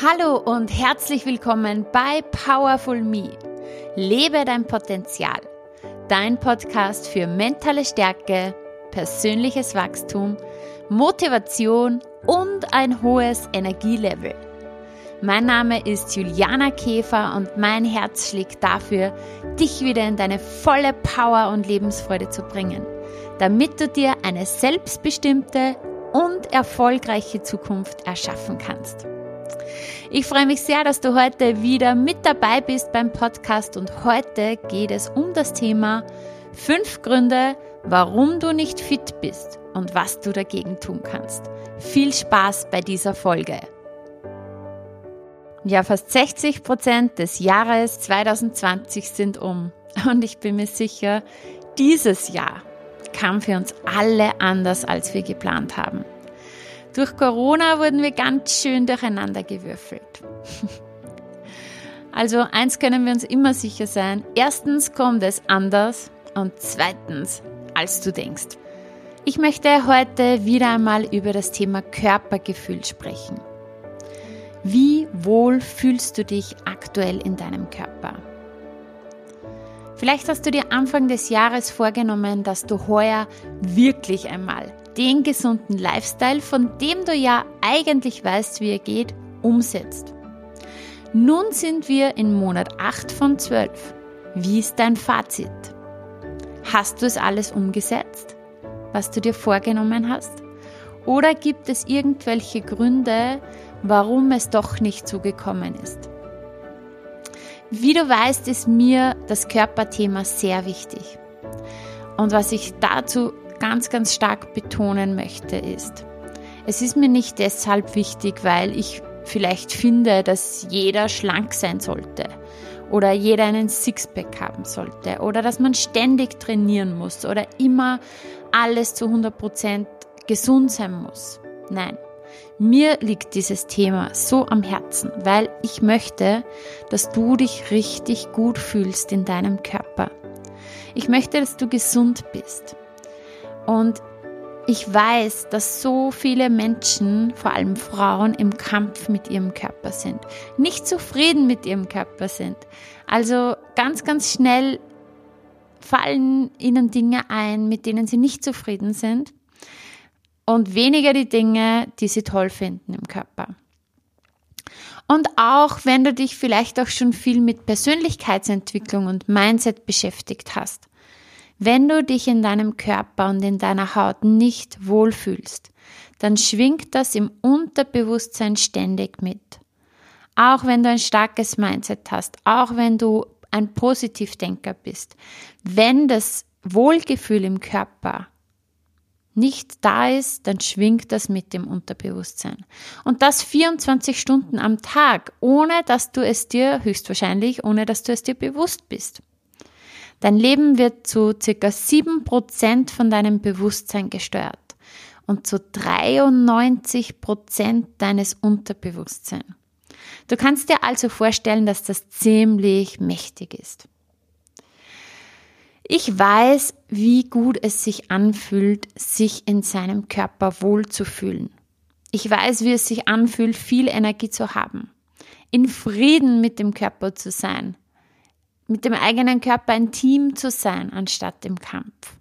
Hallo und herzlich willkommen bei Powerful Me. Lebe dein Potenzial. Dein Podcast für mentale Stärke, persönliches Wachstum, Motivation und ein hohes Energielevel. Mein Name ist Juliana Käfer und mein Herz schlägt dafür, dich wieder in deine volle Power und Lebensfreude zu bringen, damit du dir eine selbstbestimmte und erfolgreiche Zukunft erschaffen kannst. Ich freue mich sehr, dass du heute wieder mit dabei bist beim Podcast und heute geht es um das Thema fünf Gründe, warum du nicht fit bist und was du dagegen tun kannst. Viel Spaß bei dieser Folge. Ja, fast 60 Prozent des Jahres 2020 sind um und ich bin mir sicher, dieses Jahr kam für uns alle anders, als wir geplant haben. Durch Corona wurden wir ganz schön durcheinander gewürfelt. Also eins können wir uns immer sicher sein. Erstens kommt es anders und zweitens, als du denkst. Ich möchte heute wieder einmal über das Thema Körpergefühl sprechen. Wie wohl fühlst du dich aktuell in deinem Körper? Vielleicht hast du dir Anfang des Jahres vorgenommen, dass du heuer wirklich einmal den gesunden Lifestyle, von dem du ja eigentlich weißt, wie er geht, umsetzt. Nun sind wir in Monat 8 von 12. Wie ist dein Fazit? Hast du es alles umgesetzt, was du dir vorgenommen hast? Oder gibt es irgendwelche Gründe, warum es doch nicht so gekommen ist? Wie du weißt, ist mir das Körperthema sehr wichtig. Und was ich dazu ganz, ganz stark betonen möchte, ist, es ist mir nicht deshalb wichtig, weil ich vielleicht finde, dass jeder schlank sein sollte oder jeder einen Sixpack haben sollte oder dass man ständig trainieren muss oder immer alles zu 100% gesund sein muss. Nein, mir liegt dieses Thema so am Herzen, weil ich möchte, dass du dich richtig gut fühlst in deinem Körper. Ich möchte, dass du gesund bist. Und ich weiß, dass so viele Menschen, vor allem Frauen, im Kampf mit ihrem Körper sind, nicht zufrieden mit ihrem Körper sind. Also ganz, ganz schnell fallen ihnen Dinge ein, mit denen sie nicht zufrieden sind und weniger die Dinge, die sie toll finden im Körper. Und auch wenn du dich vielleicht auch schon viel mit Persönlichkeitsentwicklung und Mindset beschäftigt hast, wenn du dich in deinem Körper und in deiner Haut nicht wohlfühlst, dann schwingt das im Unterbewusstsein ständig mit. Auch wenn du ein starkes Mindset hast, auch wenn du ein Positivdenker bist, wenn das Wohlgefühl im Körper nicht da ist, dann schwingt das mit dem Unterbewusstsein. Und das 24 Stunden am Tag, ohne dass du es dir, höchstwahrscheinlich, ohne dass du es dir bewusst bist. Dein Leben wird zu circa 7% von deinem Bewusstsein gesteuert und zu 93% deines Unterbewusstseins. Du kannst dir also vorstellen, dass das ziemlich mächtig ist. Ich weiß, wie gut es sich anfühlt, sich in seinem Körper wohlzufühlen. Ich weiß, wie es sich anfühlt, viel Energie zu haben, in Frieden mit dem Körper zu sein, mit dem eigenen Körper ein Team zu sein, anstatt im Kampf.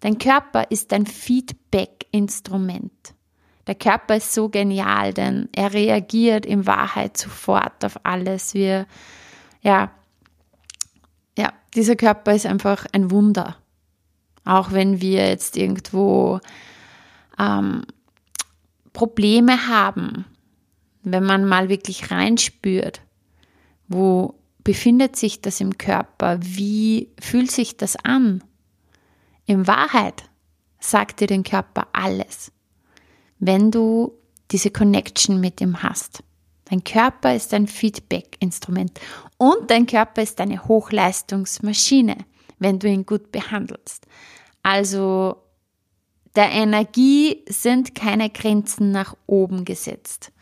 Dein Körper ist ein Feedback-Instrument. Der Körper ist so genial, denn er reagiert in Wahrheit sofort auf alles. Wir, ja, ja, dieser Körper ist einfach ein Wunder. Auch wenn wir jetzt irgendwo ähm, Probleme haben, wenn man mal wirklich reinspürt, wo befindet sich das im Körper? Wie fühlt sich das an? In Wahrheit sagt dir den Körper alles, wenn du diese Connection mit ihm hast. Dein Körper ist ein Feedback-Instrument und dein Körper ist eine Hochleistungsmaschine, wenn du ihn gut behandelst. Also der Energie sind keine Grenzen nach oben gesetzt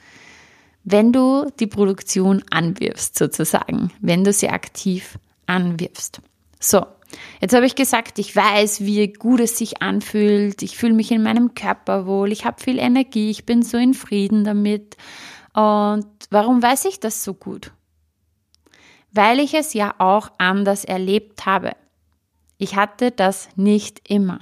wenn du die Produktion anwirfst, sozusagen, wenn du sie aktiv anwirfst. So, jetzt habe ich gesagt, ich weiß, wie gut es sich anfühlt, ich fühle mich in meinem Körper wohl, ich habe viel Energie, ich bin so in Frieden damit Und warum weiß ich das so gut? Weil ich es ja auch anders erlebt habe. Ich hatte das nicht immer.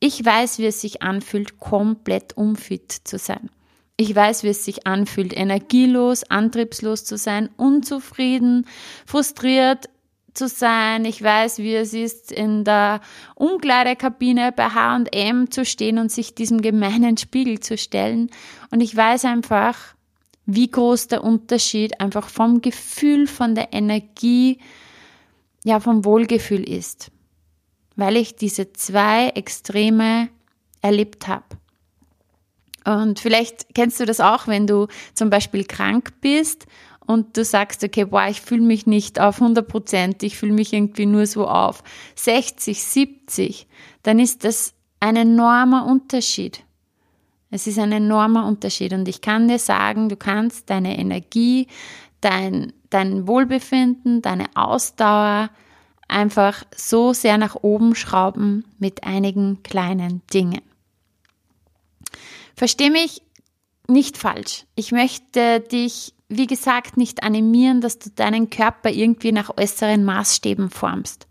Ich weiß, wie es sich anfühlt, komplett unfit zu sein. Ich weiß, wie es sich anfühlt, energielos, antriebslos zu sein, unzufrieden, frustriert zu sein. Ich weiß, wie es ist, in der Umkleidekabine bei H&M zu stehen und sich diesem gemeinen Spiegel zu stellen. Und ich weiß einfach, wie groß der Unterschied einfach vom Gefühl, von der Energie, ja, vom Wohlgefühl ist. Weil ich diese zwei Extreme erlebt habe. Und vielleicht kennst du das auch, wenn du zum Beispiel krank bist und du sagst, okay, boah, ich fühle mich nicht auf 100 Prozent, ich fühle mich irgendwie nur so auf 60, 70, dann ist das ein enormer Unterschied. Es ist ein enormer Unterschied und ich kann dir sagen, du kannst deine Energie, dein, dein Wohlbefinden, deine Ausdauer einfach so sehr nach oben schrauben mit einigen kleinen Dingen. Versteh mich nicht falsch. Ich möchte dich, wie gesagt, nicht animieren, dass du deinen Körper irgendwie nach äußeren Maßstäben formst.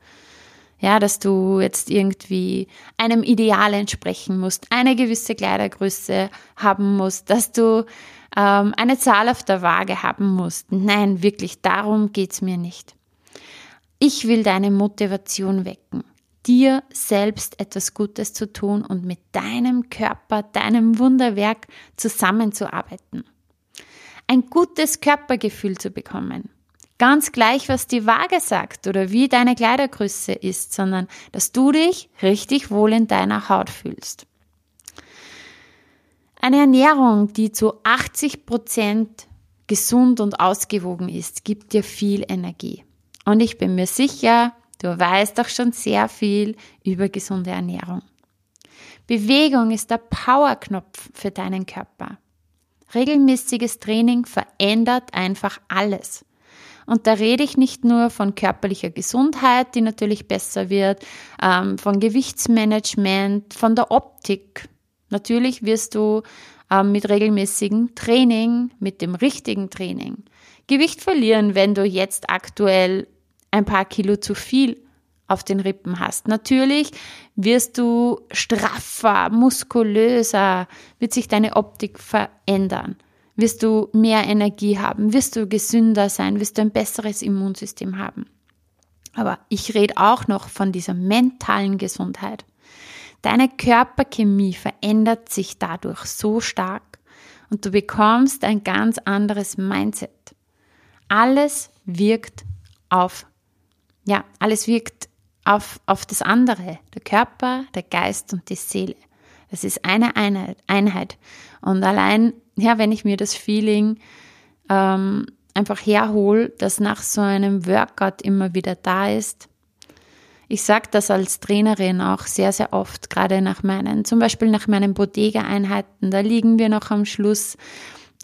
Ja, dass du jetzt irgendwie einem Ideal entsprechen musst, eine gewisse Kleidergröße haben musst, dass du ähm, eine Zahl auf der Waage haben musst. Nein, wirklich, darum geht's mir nicht. Ich will deine Motivation wecken dir selbst etwas Gutes zu tun und mit deinem Körper, deinem Wunderwerk zusammenzuarbeiten. Ein gutes Körpergefühl zu bekommen. Ganz gleich, was die Waage sagt oder wie deine Kleidergröße ist, sondern dass du dich richtig wohl in deiner Haut fühlst. Eine Ernährung, die zu 80 Prozent gesund und ausgewogen ist, gibt dir viel Energie. Und ich bin mir sicher, Du weißt doch schon sehr viel über gesunde Ernährung. Bewegung ist der Powerknopf für deinen Körper. Regelmäßiges Training verändert einfach alles. Und da rede ich nicht nur von körperlicher Gesundheit, die natürlich besser wird, ähm, von Gewichtsmanagement, von der Optik. Natürlich wirst du ähm, mit regelmäßigem Training, mit dem richtigen Training, Gewicht verlieren, wenn du jetzt aktuell ein paar Kilo zu viel auf den Rippen hast. Natürlich wirst du straffer, muskulöser, wird sich deine Optik verändern. Wirst du mehr Energie haben, wirst du gesünder sein, wirst du ein besseres Immunsystem haben. Aber ich rede auch noch von dieser mentalen Gesundheit. Deine Körperchemie verändert sich dadurch so stark und du bekommst ein ganz anderes Mindset. Alles wirkt auf ja, alles wirkt auf, auf das andere, der Körper, der Geist und die Seele. Das ist eine Einheit. Und allein, ja, wenn ich mir das Feeling ähm, einfach herhole, das nach so einem Workout immer wieder da ist. Ich sage das als Trainerin auch sehr, sehr oft, gerade nach meinen, zum Beispiel nach meinen Bodega-Einheiten. Da liegen wir noch am Schluss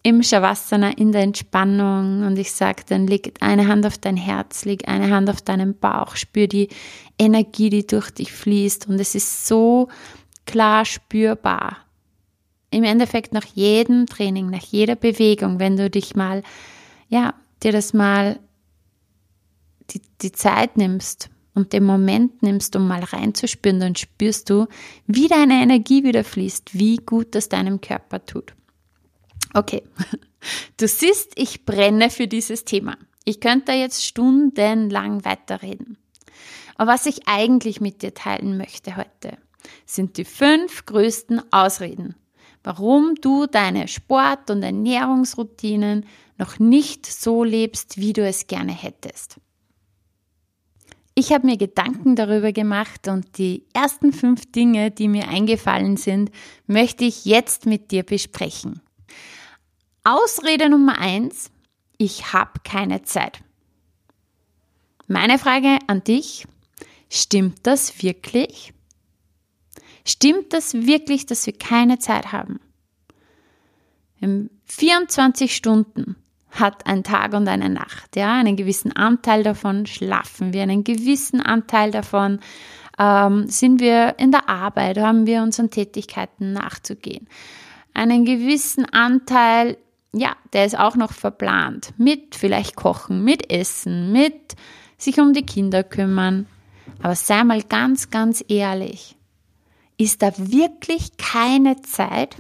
im Shavasana in der Entspannung und ich sage dann, leg eine Hand auf dein Herz, leg eine Hand auf deinen Bauch, spür die Energie, die durch dich fließt und es ist so klar spürbar. Im Endeffekt nach jedem Training, nach jeder Bewegung, wenn du dich mal, ja, dir das mal die, die Zeit nimmst und den Moment nimmst, um mal reinzuspüren, dann spürst du, wie deine Energie wieder fließt, wie gut das deinem Körper tut. Okay, du siehst, ich brenne für dieses Thema. Ich könnte jetzt stundenlang weiterreden. Aber was ich eigentlich mit dir teilen möchte heute, sind die fünf größten Ausreden, warum du deine Sport- und Ernährungsroutinen noch nicht so lebst, wie du es gerne hättest. Ich habe mir Gedanken darüber gemacht und die ersten fünf Dinge, die mir eingefallen sind, möchte ich jetzt mit dir besprechen. Ausrede Nummer eins, ich habe keine Zeit. Meine Frage an dich, stimmt das wirklich? Stimmt das wirklich, dass wir keine Zeit haben? In 24 Stunden hat ein Tag und eine Nacht, ja, einen gewissen Anteil davon schlafen wir, einen gewissen Anteil davon ähm, sind wir in der Arbeit, haben wir unseren Tätigkeiten nachzugehen. Einen gewissen Anteil ja, der ist auch noch verplant. Mit vielleicht Kochen, mit Essen, mit sich um die Kinder kümmern. Aber sei mal ganz, ganz ehrlich. Ist da wirklich keine Zeit?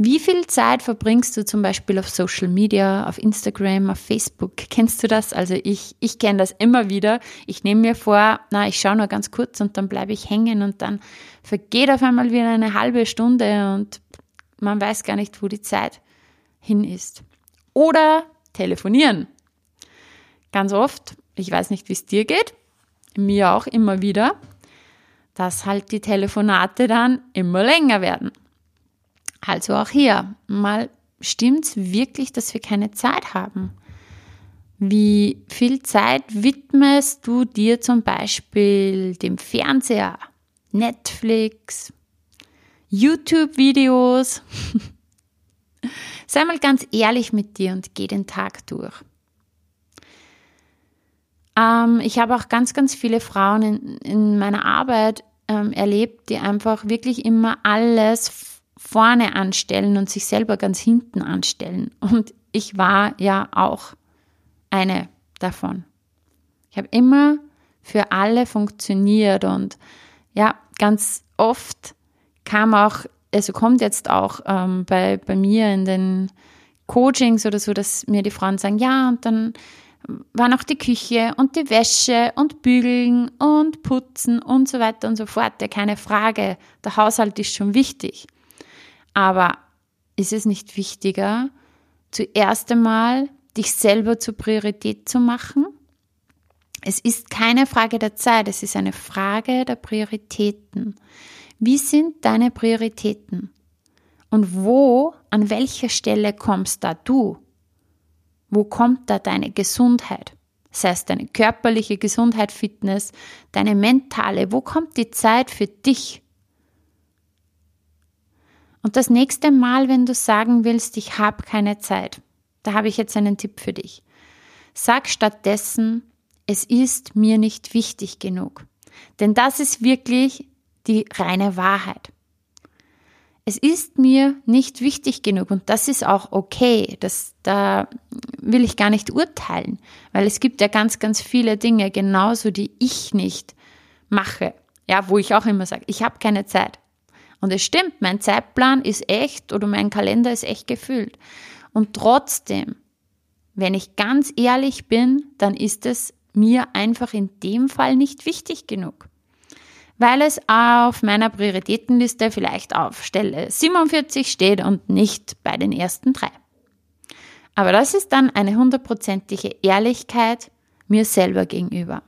Wie viel Zeit verbringst du zum Beispiel auf Social Media, auf Instagram, auf Facebook? Kennst du das? Also ich, ich kenne das immer wieder. Ich nehme mir vor, na, ich schaue nur ganz kurz und dann bleibe ich hängen und dann vergeht auf einmal wieder eine halbe Stunde und man weiß gar nicht, wo die Zeit hin ist. Oder telefonieren. Ganz oft, ich weiß nicht, wie es dir geht, mir auch immer wieder, dass halt die Telefonate dann immer länger werden. Also auch hier, mal stimmt's wirklich, dass wir keine Zeit haben? Wie viel Zeit widmest du dir zum Beispiel dem Fernseher, Netflix, YouTube-Videos? Sei mal ganz ehrlich mit dir und geh den Tag durch. Ähm, ich habe auch ganz, ganz viele Frauen in, in meiner Arbeit ähm, erlebt, die einfach wirklich immer alles vorne anstellen und sich selber ganz hinten anstellen. Und ich war ja auch eine davon. Ich habe immer für alle funktioniert und ja, ganz oft kam auch, also kommt jetzt auch ähm, bei, bei mir in den Coachings oder so, dass mir die Frauen sagen, ja, und dann war noch die Küche und die Wäsche und Bügeln und Putzen und so weiter und so fort. Ja, keine Frage. Der Haushalt ist schon wichtig. Aber ist es nicht wichtiger, zuerst einmal dich selber zur Priorität zu machen? Es ist keine Frage der Zeit, es ist eine Frage der Prioritäten. Wie sind deine Prioritäten? Und wo, an welcher Stelle kommst da du? Wo kommt da deine Gesundheit? Sei es deine körperliche Gesundheit, Fitness, deine mentale, wo kommt die Zeit für dich? Und das nächste Mal, wenn du sagen willst, ich habe keine Zeit, da habe ich jetzt einen Tipp für dich. Sag stattdessen, es ist mir nicht wichtig genug. Denn das ist wirklich die reine Wahrheit. Es ist mir nicht wichtig genug und das ist auch okay. Das, da will ich gar nicht urteilen, weil es gibt ja ganz, ganz viele Dinge, genauso die ich nicht mache. Ja, wo ich auch immer sage, ich habe keine Zeit. Und es stimmt, mein Zeitplan ist echt oder mein Kalender ist echt gefüllt. Und trotzdem, wenn ich ganz ehrlich bin, dann ist es mir einfach in dem Fall nicht wichtig genug. Weil es auf meiner Prioritätenliste vielleicht auf Stelle 47 steht und nicht bei den ersten drei. Aber das ist dann eine hundertprozentige Ehrlichkeit mir selber gegenüber.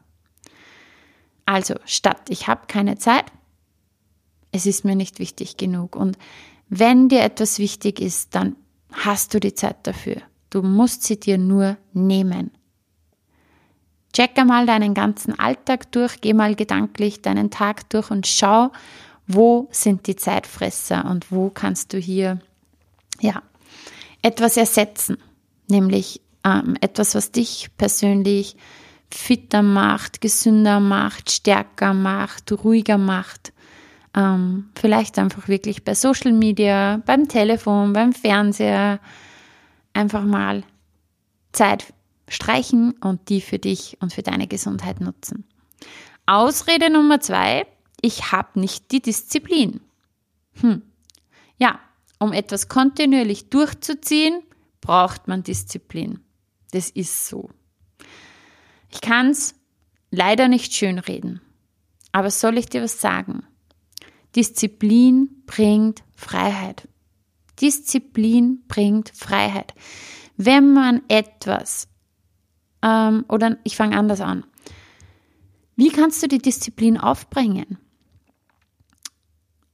Also statt ich habe keine Zeit, es ist mir nicht wichtig genug. Und wenn dir etwas wichtig ist, dann hast du die Zeit dafür. Du musst sie dir nur nehmen. Check einmal deinen ganzen Alltag durch, geh mal gedanklich deinen Tag durch und schau, wo sind die Zeitfresser und wo kannst du hier ja etwas ersetzen, nämlich ähm, etwas, was dich persönlich fitter macht, gesünder macht, stärker macht, ruhiger macht. Ähm, vielleicht einfach wirklich bei Social Media, beim Telefon, beim Fernseher einfach mal Zeit streichen und die für dich und für deine Gesundheit nutzen. Ausrede Nummer zwei, ich habe nicht die Disziplin. Hm. Ja, um etwas kontinuierlich durchzuziehen, braucht man Disziplin. Das ist so. Ich kann es leider nicht schönreden, aber soll ich dir was sagen? Disziplin bringt Freiheit. Disziplin bringt Freiheit. Wenn man etwas, ähm, oder ich fange anders an, wie kannst du die Disziplin aufbringen?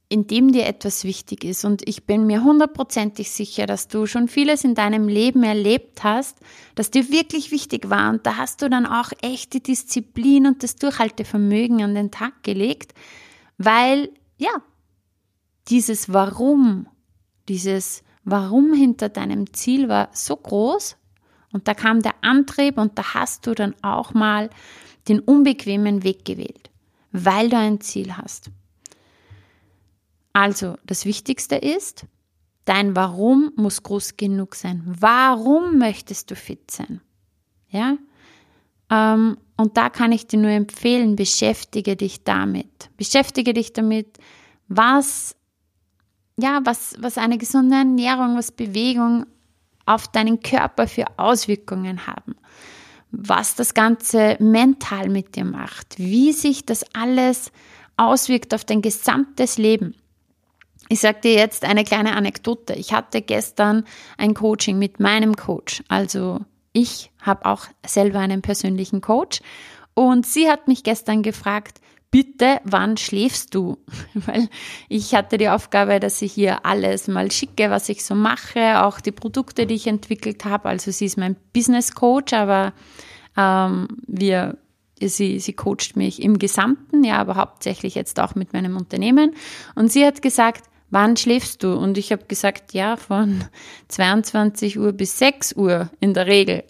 Indem dir etwas wichtig ist. Und ich bin mir hundertprozentig sicher, dass du schon vieles in deinem Leben erlebt hast, das dir wirklich wichtig war. Und da hast du dann auch echt die Disziplin und das Durchhaltevermögen an den Tag gelegt, weil ja, dieses Warum, dieses Warum hinter deinem Ziel war so groß und da kam der Antrieb und da hast du dann auch mal den unbequemen Weg gewählt, weil du ein Ziel hast. Also, das Wichtigste ist, Dein Warum muss groß genug sein. Warum möchtest du fit sein? Ja? Ähm, und da kann ich dir nur empfehlen, beschäftige dich damit. Beschäftige dich damit, was, ja, was, was eine gesunde Ernährung, was Bewegung auf deinen Körper für Auswirkungen haben. Was das Ganze mental mit dir macht. Wie sich das alles auswirkt auf dein gesamtes Leben. Ich sage dir jetzt eine kleine Anekdote. Ich hatte gestern ein Coaching mit meinem Coach, also ich habe auch selber einen persönlichen Coach und sie hat mich gestern gefragt, bitte, wann schläfst du? Weil ich hatte die Aufgabe, dass ich hier alles mal schicke, was ich so mache, auch die Produkte, die ich entwickelt habe. Also sie ist mein Business Coach, aber ähm, wir, sie, sie coacht mich im Gesamten, ja, aber hauptsächlich jetzt auch mit meinem Unternehmen. Und sie hat gesagt, wann schläfst du? Und ich habe gesagt, ja, von 22 Uhr bis 6 Uhr in der Regel.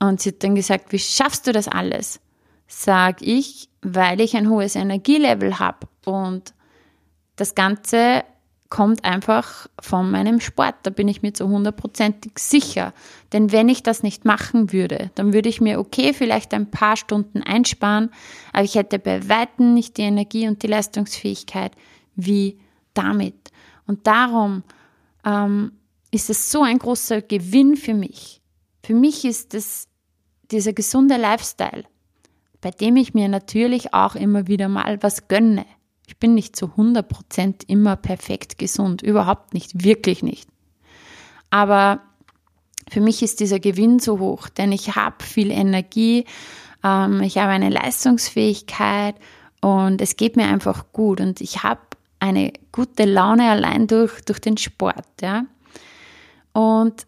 Und sie hat dann gesagt, wie schaffst du das alles? Sag ich, weil ich ein hohes Energielevel habe. Und das Ganze kommt einfach von meinem Sport. Da bin ich mir zu hundertprozentig sicher. Denn wenn ich das nicht machen würde, dann würde ich mir okay vielleicht ein paar Stunden einsparen, aber ich hätte bei weitem nicht die Energie und die Leistungsfähigkeit wie damit. Und darum ähm, ist es so ein großer Gewinn für mich. Für mich ist es dieser gesunde Lifestyle, bei dem ich mir natürlich auch immer wieder mal was gönne. Ich bin nicht zu 100% immer perfekt gesund, überhaupt nicht, wirklich nicht. Aber für mich ist dieser Gewinn so hoch, denn ich habe viel Energie, ähm, ich habe eine Leistungsfähigkeit und es geht mir einfach gut und ich habe eine gute Laune allein durch, durch den Sport. Ja? Und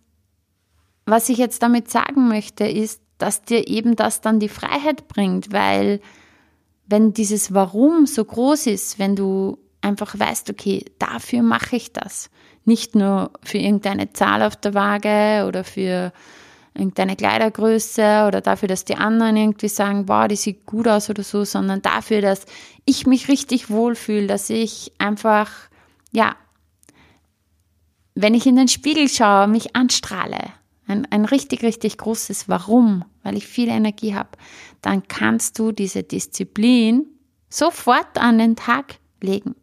was ich jetzt damit sagen möchte, ist, dass dir eben das dann die Freiheit bringt, weil wenn dieses Warum so groß ist, wenn du einfach weißt, okay, dafür mache ich das, nicht nur für irgendeine Zahl auf der Waage oder für irgendeine Kleidergröße oder dafür, dass die anderen irgendwie sagen, wow, die sieht gut aus oder so, sondern dafür, dass ich mich richtig wohlfühle, dass ich einfach, ja, wenn ich in den Spiegel schaue, mich anstrahle, ein, ein richtig, richtig großes Warum, weil ich viel Energie habe, dann kannst du diese Disziplin sofort an den Tag legen.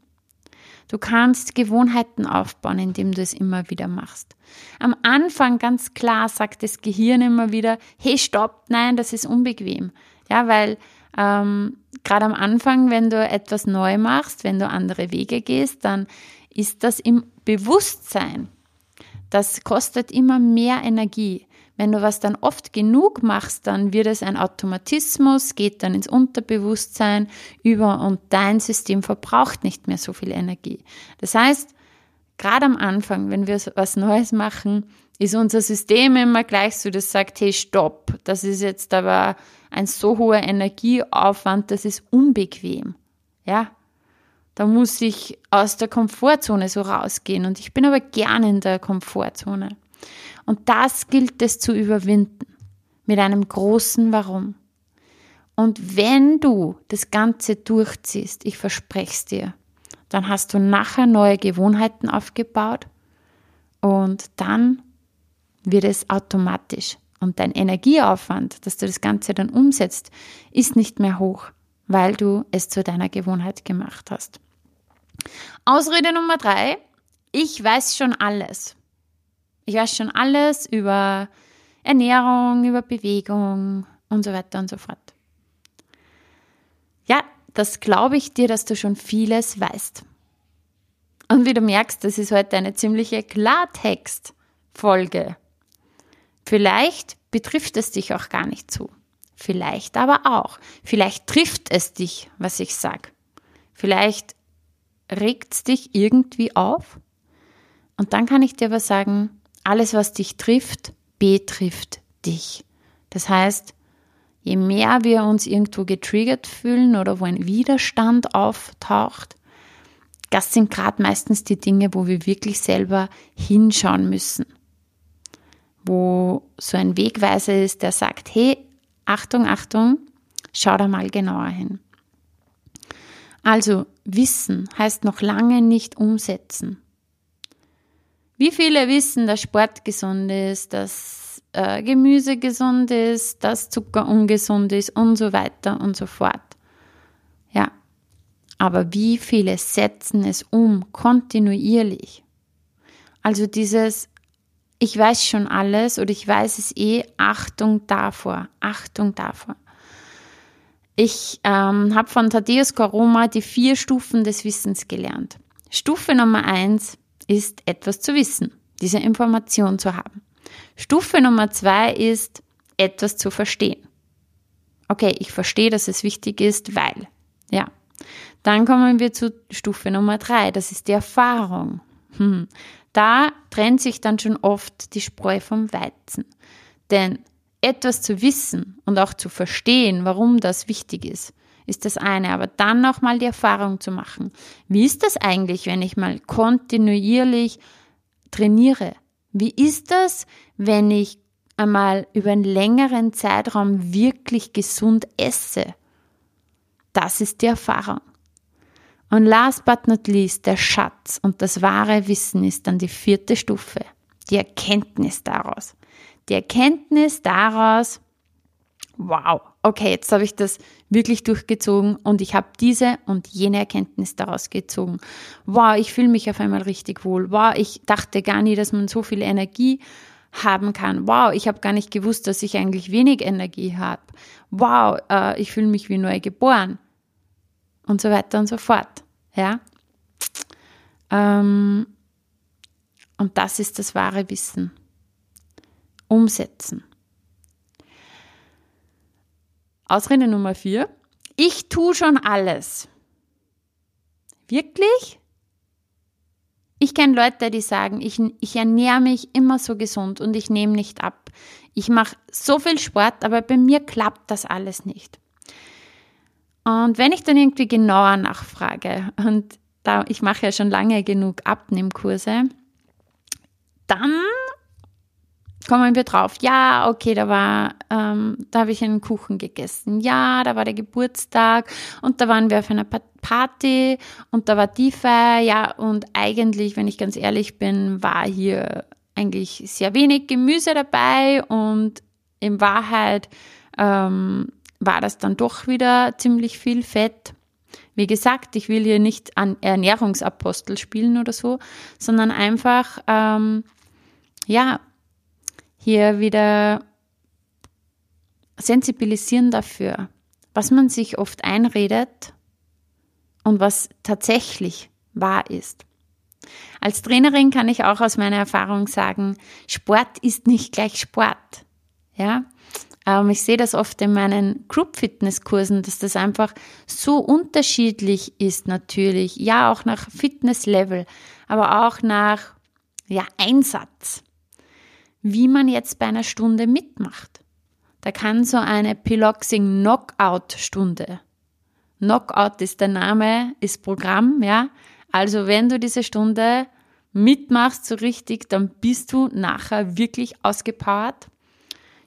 Du kannst Gewohnheiten aufbauen, indem du es immer wieder machst. Am Anfang ganz klar sagt das Gehirn immer wieder, hey, stopp, nein, das ist unbequem. Ja, weil ähm, gerade am Anfang, wenn du etwas neu machst, wenn du andere Wege gehst, dann ist das im Bewusstsein. Das kostet immer mehr Energie. Wenn du was dann oft genug machst, dann wird es ein Automatismus, geht dann ins Unterbewusstsein über und dein System verbraucht nicht mehr so viel Energie. Das heißt, gerade am Anfang, wenn wir was Neues machen, ist unser System immer gleich so, das sagt, hey, stopp, das ist jetzt aber ein so hoher Energieaufwand, das ist unbequem. Ja, da muss ich aus der Komfortzone so rausgehen und ich bin aber gern in der Komfortzone. Und das gilt es zu überwinden mit einem großen Warum. Und wenn du das Ganze durchziehst, ich verspreche es dir, dann hast du nachher neue Gewohnheiten aufgebaut und dann wird es automatisch. Und dein Energieaufwand, dass du das Ganze dann umsetzt, ist nicht mehr hoch, weil du es zu deiner Gewohnheit gemacht hast. Ausrede Nummer drei, ich weiß schon alles. Ich weiß schon alles über Ernährung, über Bewegung und so weiter und so fort. Ja, das glaube ich dir, dass du schon vieles weißt. Und wie du merkst, das ist heute eine ziemliche Klartext-Folge. Vielleicht betrifft es dich auch gar nicht so. Vielleicht aber auch. Vielleicht trifft es dich, was ich sage. Vielleicht regt es dich irgendwie auf. Und dann kann ich dir aber sagen, alles, was dich trifft, betrifft dich. Das heißt, je mehr wir uns irgendwo getriggert fühlen oder wo ein Widerstand auftaucht, das sind gerade meistens die Dinge, wo wir wirklich selber hinschauen müssen. Wo so ein Wegweiser ist, der sagt, hey, Achtung, Achtung, schau da mal genauer hin. Also, Wissen heißt noch lange nicht umsetzen. Wie viele wissen, dass Sport gesund ist, dass äh, Gemüse gesund ist, dass Zucker ungesund ist und so weiter und so fort. Ja, aber wie viele setzen es um kontinuierlich? Also dieses, ich weiß schon alles oder ich weiß es eh, Achtung davor, Achtung davor. Ich ähm, habe von Thaddeus Koroma die vier Stufen des Wissens gelernt. Stufe Nummer eins ist etwas zu wissen, diese Information zu haben. Stufe Nummer zwei ist etwas zu verstehen. Okay, ich verstehe, dass es wichtig ist, weil. Ja. Dann kommen wir zu Stufe Nummer drei, das ist die Erfahrung. Hm. Da trennt sich dann schon oft die Spreu vom Weizen. Denn etwas zu wissen und auch zu verstehen, warum das wichtig ist, ist das eine, aber dann nochmal die Erfahrung zu machen. Wie ist das eigentlich, wenn ich mal kontinuierlich trainiere? Wie ist das, wenn ich einmal über einen längeren Zeitraum wirklich gesund esse? Das ist die Erfahrung. Und last but not least, der Schatz und das wahre Wissen ist dann die vierte Stufe, die Erkenntnis daraus. Die Erkenntnis daraus, wow, okay, jetzt habe ich das wirklich durchgezogen und ich habe diese und jene Erkenntnis daraus gezogen. Wow, ich fühle mich auf einmal richtig wohl. Wow, ich dachte gar nie, dass man so viel Energie haben kann. Wow, ich habe gar nicht gewusst, dass ich eigentlich wenig Energie habe. Wow, äh, ich fühle mich wie neu geboren. Und so weiter und so fort. Ja. Ähm, und das ist das wahre Wissen. Umsetzen. Ausrede Nummer vier. Ich tue schon alles. Wirklich? Ich kenne Leute, die sagen, ich, ich ernähre mich immer so gesund und ich nehme nicht ab. Ich mache so viel Sport, aber bei mir klappt das alles nicht. Und wenn ich dann irgendwie genauer nachfrage, und da ich mache ja schon lange genug Abnehmkurse, dann kommen wir drauf, ja, okay, da war, ähm, da habe ich einen Kuchen gegessen, ja, da war der Geburtstag und da waren wir auf einer Party und da war die Feier, ja, und eigentlich, wenn ich ganz ehrlich bin, war hier eigentlich sehr wenig Gemüse dabei und in Wahrheit ähm, war das dann doch wieder ziemlich viel Fett. Wie gesagt, ich will hier nicht an Ernährungsapostel spielen oder so, sondern einfach, ähm, ja, hier wieder sensibilisieren dafür, was man sich oft einredet und was tatsächlich wahr ist. Als Trainerin kann ich auch aus meiner Erfahrung sagen, Sport ist nicht gleich Sport. Ja, ähm, ich sehe das oft in meinen Group Fitness Kursen, dass das einfach so unterschiedlich ist natürlich. Ja, auch nach Fitness Level, aber auch nach ja, Einsatz wie man jetzt bei einer Stunde mitmacht. Da kann so eine Piloxing Knockout Stunde. Knockout ist der Name, ist Programm, ja. Also wenn du diese Stunde mitmachst so richtig, dann bist du nachher wirklich ausgepowert.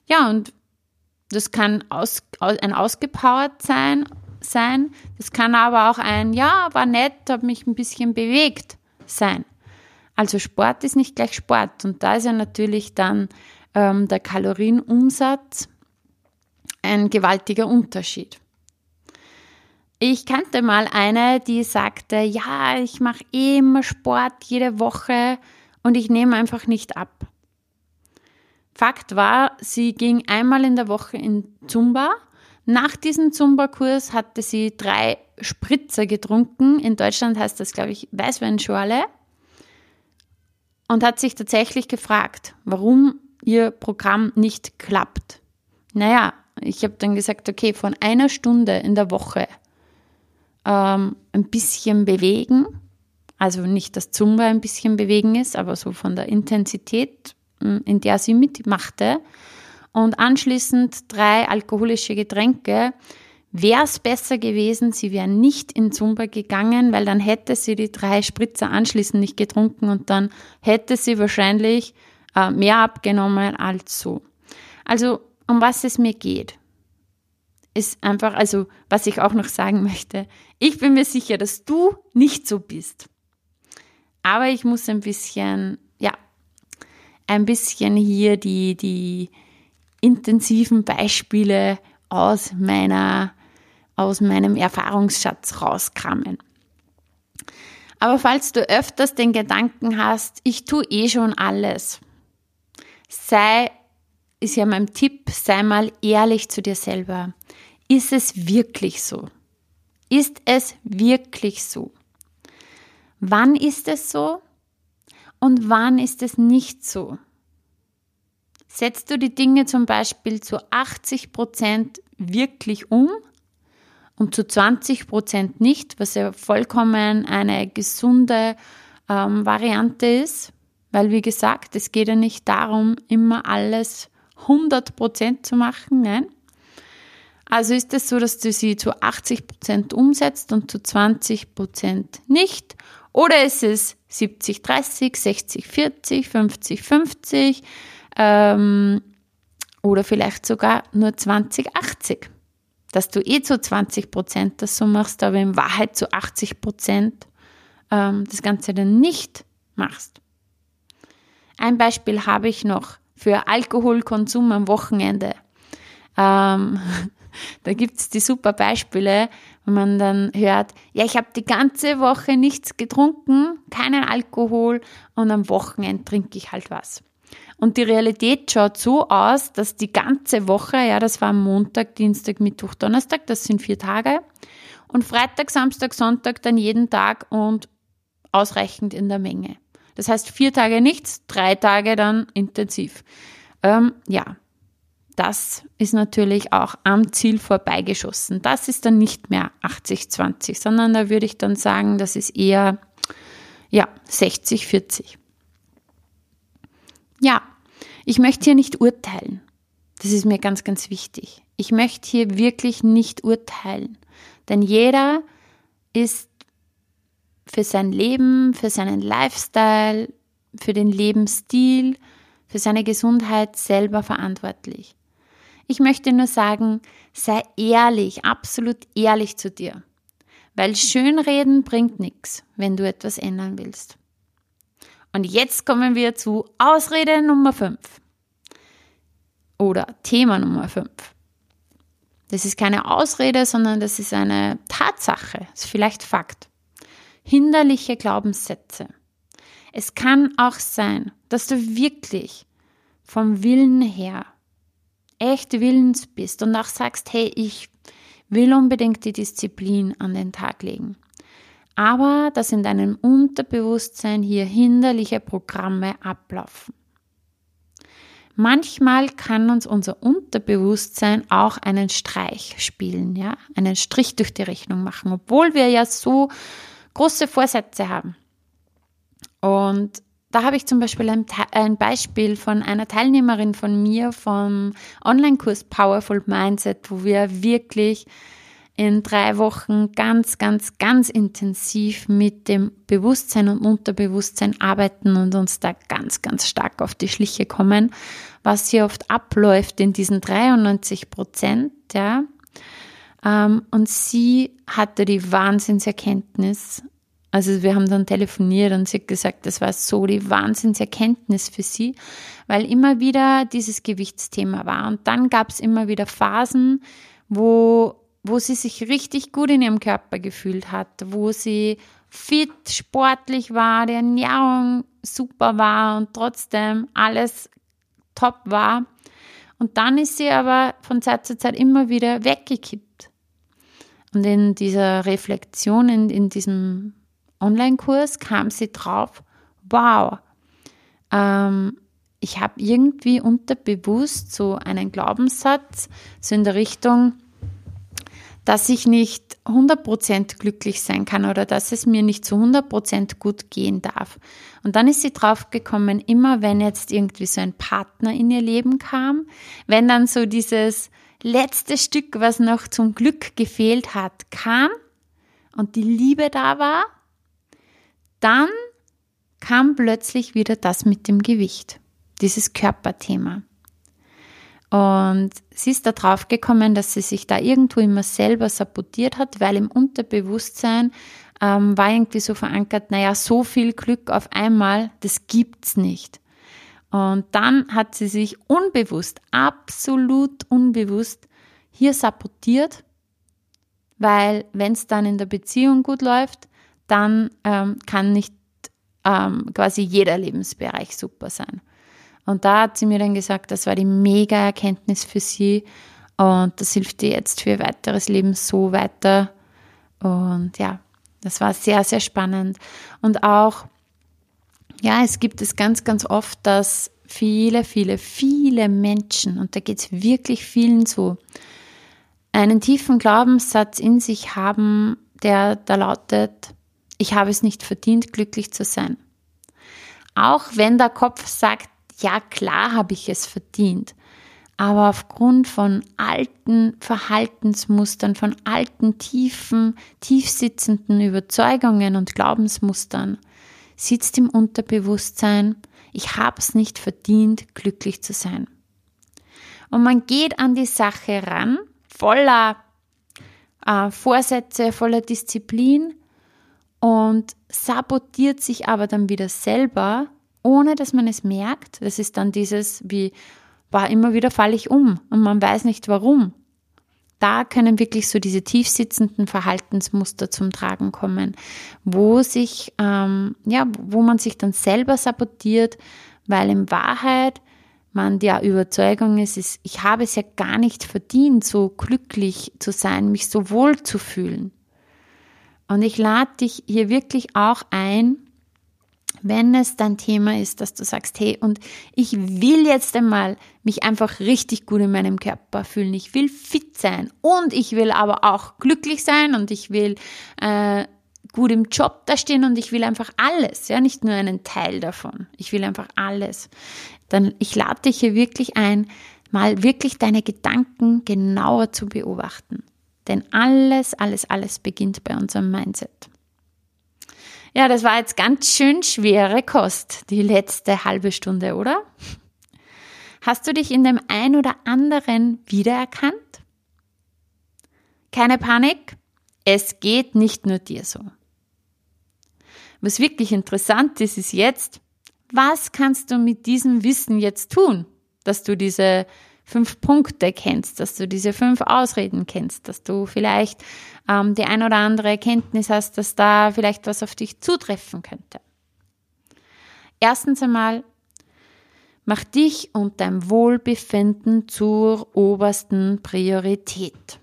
Ja, und das kann aus, ein ausgepowert sein, sein. Das kann aber auch ein, ja, war nett, habe mich ein bisschen bewegt sein. Also Sport ist nicht gleich Sport und da ist ja natürlich dann ähm, der Kalorienumsatz ein gewaltiger Unterschied. Ich kannte mal eine, die sagte, ja, ich mache eh immer Sport jede Woche und ich nehme einfach nicht ab. Fakt war, sie ging einmal in der Woche in Zumba. Nach diesem Zumba-Kurs hatte sie drei Spritzer getrunken. In Deutschland heißt das, glaube ich, Weißweinschorle und hat sich tatsächlich gefragt, warum ihr Programm nicht klappt. Naja, ich habe dann gesagt, okay, von einer Stunde in der Woche ähm, ein bisschen bewegen, also nicht das Zumba ein bisschen bewegen ist, aber so von der Intensität, hm, in der sie mitmachte, und anschließend drei alkoholische Getränke, Wäre es besser gewesen, sie wäre nicht in Zumba gegangen, weil dann hätte sie die drei Spritzer anschließend nicht getrunken und dann hätte sie wahrscheinlich äh, mehr abgenommen als so. Also, um was es mir geht, ist einfach, also, was ich auch noch sagen möchte, ich bin mir sicher, dass du nicht so bist. Aber ich muss ein bisschen, ja, ein bisschen hier die, die intensiven Beispiele aus meiner, aus meinem Erfahrungsschatz rauskramen. Aber falls du öfters den Gedanken hast, ich tue eh schon alles, sei, ist ja mein Tipp, sei mal ehrlich zu dir selber. Ist es wirklich so? Ist es wirklich so? Wann ist es so? Und wann ist es nicht so? Setzt du die Dinge zum Beispiel zu 80 Prozent wirklich um und zu 20 Prozent nicht, was ja vollkommen eine gesunde ähm, Variante ist, weil wie gesagt, es geht ja nicht darum, immer alles 100 Prozent zu machen, nein. Also ist es so, dass du sie zu 80 Prozent umsetzt und zu 20 Prozent nicht. Oder ist es 70, 30, 60, 40, 50, 50 ähm, oder vielleicht sogar nur 20, 80 dass du eh zu 20 Prozent das so machst, aber in Wahrheit zu 80 Prozent ähm, das Ganze dann nicht machst. Ein Beispiel habe ich noch für Alkoholkonsum am Wochenende. Ähm, da gibt es die super Beispiele, wenn man dann hört, ja, ich habe die ganze Woche nichts getrunken, keinen Alkohol und am Wochenende trinke ich halt was. Und die Realität schaut so aus, dass die ganze Woche, ja, das war Montag, Dienstag, Mittwoch, Donnerstag, das sind vier Tage. Und Freitag, Samstag, Sonntag dann jeden Tag und ausreichend in der Menge. Das heißt vier Tage nichts, drei Tage dann intensiv. Ähm, ja, das ist natürlich auch am Ziel vorbeigeschossen. Das ist dann nicht mehr 80-20, sondern da würde ich dann sagen, das ist eher ja, 60-40. Ja, ich möchte hier nicht urteilen. Das ist mir ganz, ganz wichtig. Ich möchte hier wirklich nicht urteilen. Denn jeder ist für sein Leben, für seinen Lifestyle, für den Lebensstil, für seine Gesundheit selber verantwortlich. Ich möchte nur sagen, sei ehrlich, absolut ehrlich zu dir. Weil Schönreden bringt nichts, wenn du etwas ändern willst. Und jetzt kommen wir zu Ausrede Nummer 5. Oder Thema Nummer 5. Das ist keine Ausrede, sondern das ist eine Tatsache, ist vielleicht Fakt. Hinderliche Glaubenssätze. Es kann auch sein, dass du wirklich vom Willen her echt willens bist und auch sagst, hey, ich will unbedingt die Disziplin an den Tag legen aber dass in deinem Unterbewusstsein hier hinderliche Programme ablaufen. Manchmal kann uns unser Unterbewusstsein auch einen Streich spielen, ja, einen Strich durch die Rechnung machen, obwohl wir ja so große Vorsätze haben. Und da habe ich zum Beispiel ein, ein, Beispiel von einer Teilnehmerin von mir vom Online-Kurs Powerful Mindset, wo wir wirklich in drei Wochen ganz, ganz, ganz intensiv mit dem Bewusstsein und Unterbewusstsein arbeiten und uns da ganz, ganz stark auf die Schliche kommen, was hier oft abläuft in diesen 93 Prozent, ja. Ähm, und sie hatte die Wahnsinnserkenntnis. Also wir haben dann telefoniert und sie hat gesagt, das war so die Wahnsinnserkenntnis für sie, weil immer wieder dieses Gewichtsthema war. Und dann gab es immer wieder Phasen, wo wo sie sich richtig gut in ihrem Körper gefühlt hat, wo sie fit, sportlich war, die Ernährung super war und trotzdem alles top war. Und dann ist sie aber von Zeit zu Zeit immer wieder weggekippt. Und in dieser Reflexion, in, in diesem Online-Kurs kam sie drauf, wow, ähm, ich habe irgendwie unterbewusst so einen Glaubenssatz, so in der Richtung, dass ich nicht 100% glücklich sein kann oder dass es mir nicht zu 100% gut gehen darf. Und dann ist sie draufgekommen, immer wenn jetzt irgendwie so ein Partner in ihr Leben kam, wenn dann so dieses letzte Stück, was noch zum Glück gefehlt hat, kam und die Liebe da war, dann kam plötzlich wieder das mit dem Gewicht, dieses Körperthema. Und sie ist da drauf gekommen, dass sie sich da irgendwo immer selber sabotiert hat, weil im Unterbewusstsein ähm, war irgendwie so verankert, naja, so viel Glück auf einmal, das gibt's nicht. Und dann hat sie sich unbewusst, absolut unbewusst hier sabotiert, weil wenn es dann in der Beziehung gut läuft, dann ähm, kann nicht ähm, quasi jeder Lebensbereich super sein. Und da hat sie mir dann gesagt, das war die mega Erkenntnis für sie und das hilft ihr jetzt für ihr weiteres Leben so weiter. Und ja, das war sehr, sehr spannend. Und auch, ja, es gibt es ganz, ganz oft, dass viele, viele, viele Menschen, und da geht es wirklich vielen so, einen tiefen Glaubenssatz in sich haben, der da lautet, ich habe es nicht verdient, glücklich zu sein. Auch wenn der Kopf sagt, ja klar habe ich es verdient, aber aufgrund von alten Verhaltensmustern, von alten, tiefen, tiefsitzenden Überzeugungen und Glaubensmustern sitzt im Unterbewusstsein, ich habe es nicht verdient, glücklich zu sein. Und man geht an die Sache ran, voller äh, Vorsätze, voller Disziplin und sabotiert sich aber dann wieder selber, ohne dass man es merkt. Das ist dann dieses wie, war immer wieder falle ich um und man weiß nicht warum. Da können wirklich so diese tiefsitzenden Verhaltensmuster zum Tragen kommen, wo sich, ähm, ja, wo man sich dann selber sabotiert, weil in Wahrheit man der Überzeugung ist, ist, ich habe es ja gar nicht verdient, so glücklich zu sein, mich so wohl zu fühlen. Und ich lade dich hier wirklich auch ein, wenn es dein Thema ist, dass du sagst, hey, und ich will jetzt einmal mich einfach richtig gut in meinem Körper fühlen, ich will fit sein und ich will aber auch glücklich sein und ich will äh, gut im Job da stehen und ich will einfach alles, ja, nicht nur einen Teil davon. Ich will einfach alles. Dann ich lade dich hier wirklich ein, mal wirklich deine Gedanken genauer zu beobachten. Denn alles, alles, alles beginnt bei unserem Mindset. Ja, das war jetzt ganz schön schwere Kost, die letzte halbe Stunde, oder? Hast du dich in dem ein oder anderen wiedererkannt? Keine Panik, es geht nicht nur dir so. Was wirklich interessant ist, ist jetzt, was kannst du mit diesem Wissen jetzt tun, dass du diese fünf Punkte kennst, dass du diese fünf Ausreden kennst, dass du vielleicht ähm, die ein oder andere Erkenntnis hast, dass da vielleicht was auf dich zutreffen könnte. Erstens einmal, mach dich und dein Wohlbefinden zur obersten Priorität.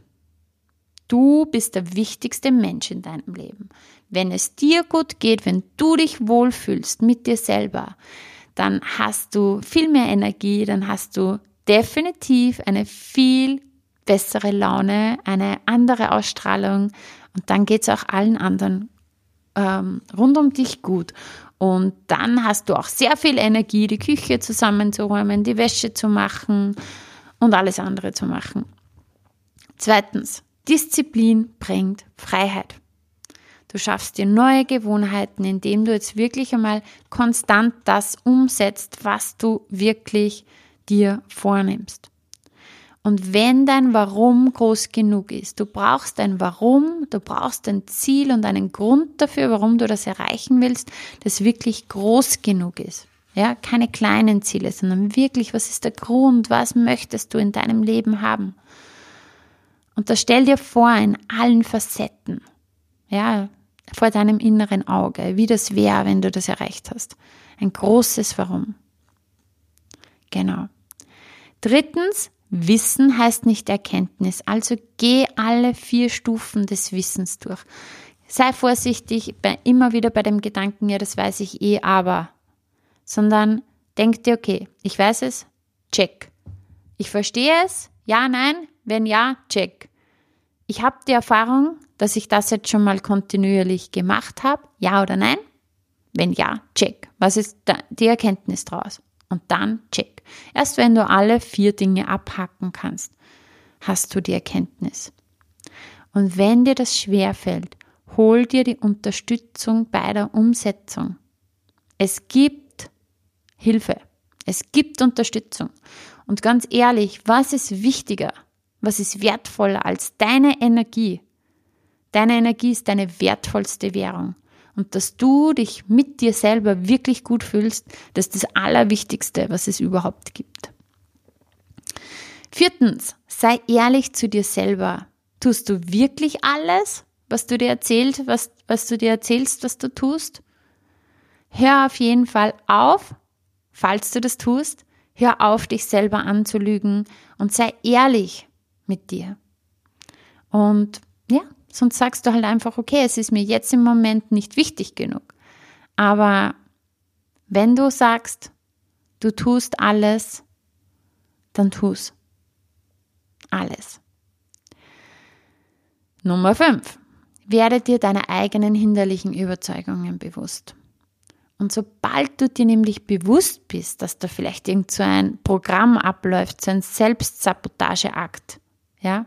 Du bist der wichtigste Mensch in deinem Leben. Wenn es dir gut geht, wenn du dich wohlfühlst mit dir selber, dann hast du viel mehr Energie, dann hast du definitiv eine viel bessere Laune, eine andere Ausstrahlung und dann geht es auch allen anderen ähm, rund um dich gut. Und dann hast du auch sehr viel Energie, die Küche zusammenzuräumen, die Wäsche zu machen und alles andere zu machen. Zweitens, Disziplin bringt Freiheit. Du schaffst dir neue Gewohnheiten, indem du jetzt wirklich einmal konstant das umsetzt, was du wirklich dir vornimmst. Und wenn dein Warum groß genug ist, du brauchst ein Warum, du brauchst ein Ziel und einen Grund dafür, warum du das erreichen willst, das wirklich groß genug ist. Ja, keine kleinen Ziele, sondern wirklich, was ist der Grund, was möchtest du in deinem Leben haben? Und das stell dir vor in allen Facetten. Ja, vor deinem inneren Auge, wie das wäre, wenn du das erreicht hast. Ein großes Warum. Genau. Drittens, Wissen heißt nicht Erkenntnis. Also geh alle vier Stufen des Wissens durch. Sei vorsichtig bei, immer wieder bei dem Gedanken, ja, das weiß ich eh, aber. Sondern denk dir, okay, ich weiß es, check. Ich verstehe es, ja, nein, wenn ja, check. Ich habe die Erfahrung, dass ich das jetzt schon mal kontinuierlich gemacht habe, ja oder nein? Wenn ja, check. Was ist die Erkenntnis daraus? Und dann check. Erst wenn du alle vier Dinge abhacken kannst, hast du die Erkenntnis. Und wenn dir das schwerfällt, hol dir die Unterstützung bei der Umsetzung. Es gibt Hilfe. Es gibt Unterstützung. Und ganz ehrlich, was ist wichtiger? Was ist wertvoller als deine Energie? Deine Energie ist deine wertvollste Währung. Und dass du dich mit dir selber wirklich gut fühlst, das ist das Allerwichtigste, was es überhaupt gibt. Viertens, sei ehrlich zu dir selber. Tust du wirklich alles, was du dir erzählst, was, was du dir erzählst, was du tust? Hör auf jeden Fall auf, falls du das tust, hör auf, dich selber anzulügen und sei ehrlich mit dir. Und sonst sagst du halt einfach, okay, es ist mir jetzt im Moment nicht wichtig genug. Aber wenn du sagst, du tust alles, dann tu's. Alles. Nummer 5. Werde dir deine eigenen hinderlichen Überzeugungen bewusst. Und sobald du dir nämlich bewusst bist, dass da vielleicht irgend so ein Programm abläuft, so ein Selbstsabotageakt, ja,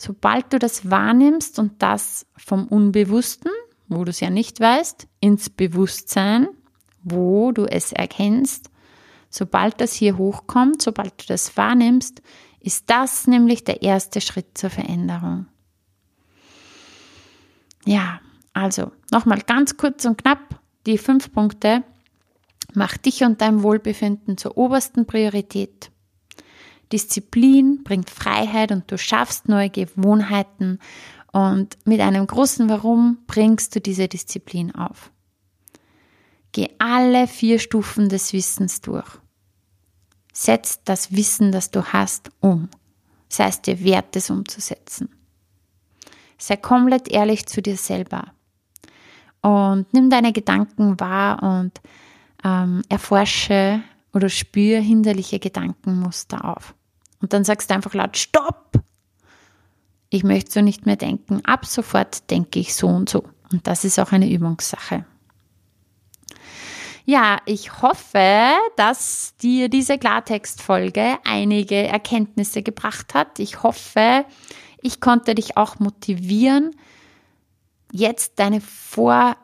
sobald du das wahrnimmst und das vom Unbewussten, wo du es ja nicht weißt, ins Bewusstsein, wo du es erkennst, sobald das hier hochkommt, sobald du das wahrnimmst, ist das nämlich der erste Schritt zur Veränderung. Ja, also nochmal ganz kurz und knapp die fünf Punkte. Mach dich und dein Wohlbefinden zur obersten Priorität. Disziplin bringt Freiheit und du schaffst neue Gewohnheiten und mit einem großen Warum bringst du diese Disziplin auf. Geh alle vier Stufen des Wissens durch. Setz das Wissen, das du hast, um. Sei es dir wert, es umzusetzen. Sei komplett ehrlich zu dir selber. Und nimm deine Gedanken wahr und ähm, erforsche oder spüre hinderliche Gedankenmuster auf. Und dann sagst du einfach laut, stopp! Ich möchte so nicht mehr denken. Ab sofort denke ich so und so. Und das ist auch eine Übungssache. Ja, ich hoffe, dass dir diese Klartextfolge einige Erkenntnisse gebracht hat. Ich hoffe, ich konnte dich auch motivieren, jetzt deine Vorsätze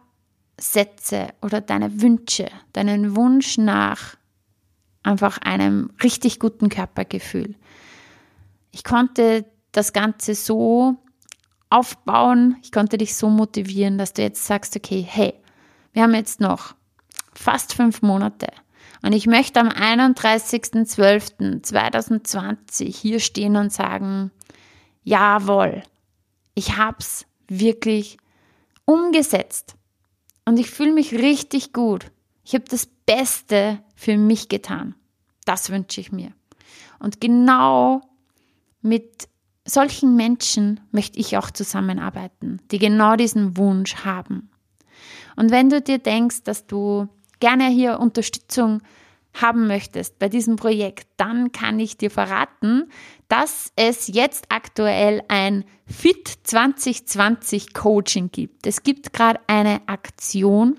oder deine Wünsche, deinen Wunsch nach einfach einem richtig guten Körpergefühl. Ich konnte das Ganze so aufbauen, ich konnte dich so motivieren, dass du jetzt sagst, okay, hey, wir haben jetzt noch fast fünf Monate und ich möchte am 31.12.2020 hier stehen und sagen, jawohl, ich hab's wirklich umgesetzt und ich fühle mich richtig gut. Ich habe das Beste für mich getan. Das wünsche ich mir. Und genau mit solchen Menschen möchte ich auch zusammenarbeiten, die genau diesen Wunsch haben. Und wenn du dir denkst, dass du gerne hier Unterstützung haben möchtest bei diesem Projekt, dann kann ich dir verraten, dass es jetzt aktuell ein Fit 2020 Coaching gibt. Es gibt gerade eine Aktion,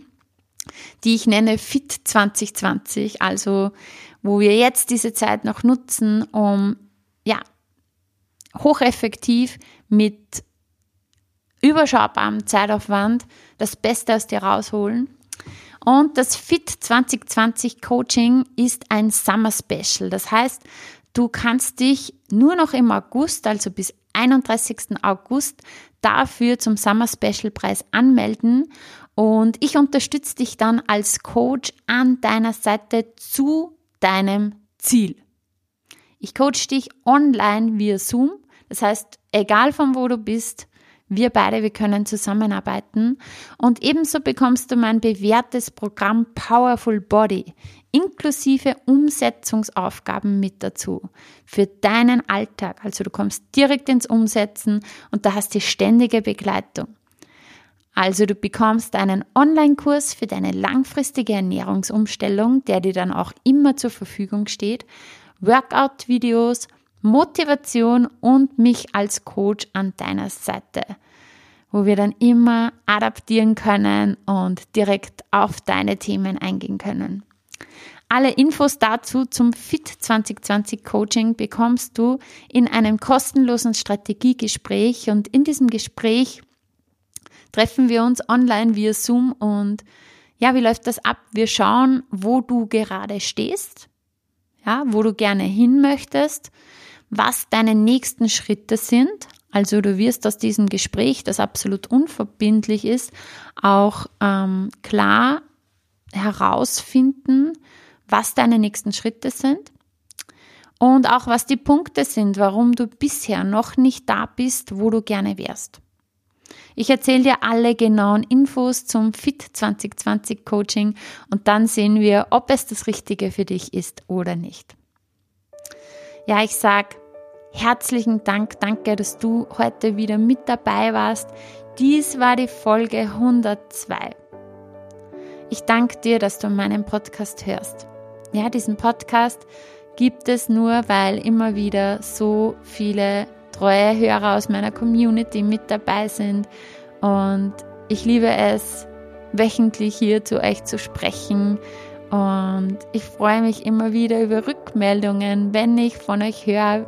die ich nenne Fit 2020, also wo wir jetzt diese Zeit noch nutzen, um ja hocheffektiv mit überschaubarem Zeitaufwand das Beste aus dir rausholen und das Fit 2020 Coaching ist ein Summer Special. Das heißt, du kannst dich nur noch im August, also bis 31. August, dafür zum Summer Special Preis anmelden. Und ich unterstütze dich dann als Coach an deiner Seite zu deinem Ziel. Ich coach dich online via Zoom. Das heißt, egal von wo du bist, wir beide, wir können zusammenarbeiten. Und ebenso bekommst du mein bewährtes Programm Powerful Body inklusive Umsetzungsaufgaben mit dazu für deinen Alltag. Also du kommst direkt ins Umsetzen und da hast du ständige Begleitung. Also du bekommst einen Online-Kurs für deine langfristige Ernährungsumstellung, der dir dann auch immer zur Verfügung steht, Workout-Videos, Motivation und mich als Coach an deiner Seite, wo wir dann immer adaptieren können und direkt auf deine Themen eingehen können. Alle Infos dazu zum Fit 2020 Coaching bekommst du in einem kostenlosen Strategiegespräch und in diesem Gespräch treffen wir uns online via Zoom und ja, wie läuft das ab? Wir schauen, wo du gerade stehst, ja, wo du gerne hin möchtest, was deine nächsten Schritte sind, Also du wirst aus diesem Gespräch, das absolut unverbindlich ist, auch ähm, klar herausfinden, was deine nächsten Schritte sind und auch was die Punkte sind, warum du bisher noch nicht da bist, wo du gerne wärst. Ich erzähle dir alle genauen Infos zum Fit 2020 Coaching und dann sehen wir, ob es das Richtige für dich ist oder nicht. Ja, ich sag herzlichen Dank, danke, dass du heute wieder mit dabei warst. Dies war die Folge 102. Ich danke dir, dass du meinen Podcast hörst. Ja, diesen Podcast gibt es nur, weil immer wieder so viele treue Hörer aus meiner Community mit dabei sind. Und ich liebe es, wöchentlich hier zu euch zu sprechen. Und ich freue mich immer wieder über Rückmeldungen, wenn ich von euch höre,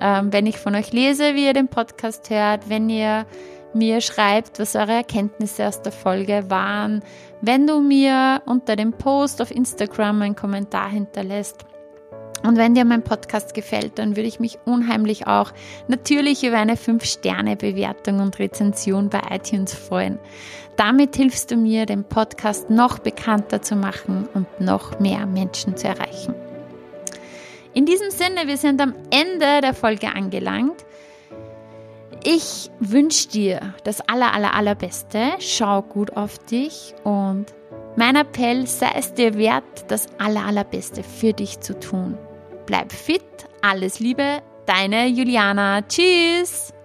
ähm, wenn ich von euch lese, wie ihr den Podcast hört, wenn ihr mir schreibt, was eure Erkenntnisse aus der Folge waren, wenn du mir unter dem Post auf Instagram einen Kommentar hinterlässt. Und wenn dir mein Podcast gefällt, dann würde ich mich unheimlich auch natürlich über eine 5-Sterne-Bewertung und Rezension bei iTunes freuen. Damit hilfst du mir, den Podcast noch bekannter zu machen und noch mehr Menschen zu erreichen. In diesem Sinne, wir sind am Ende der Folge angelangt. Ich wünsche dir das aller, aller, allerbeste. Schau gut auf dich und mein Appell sei es dir wert, das aller, allerbeste für dich zu tun. Bleib fit, alles Liebe, deine Juliana. Tschüss!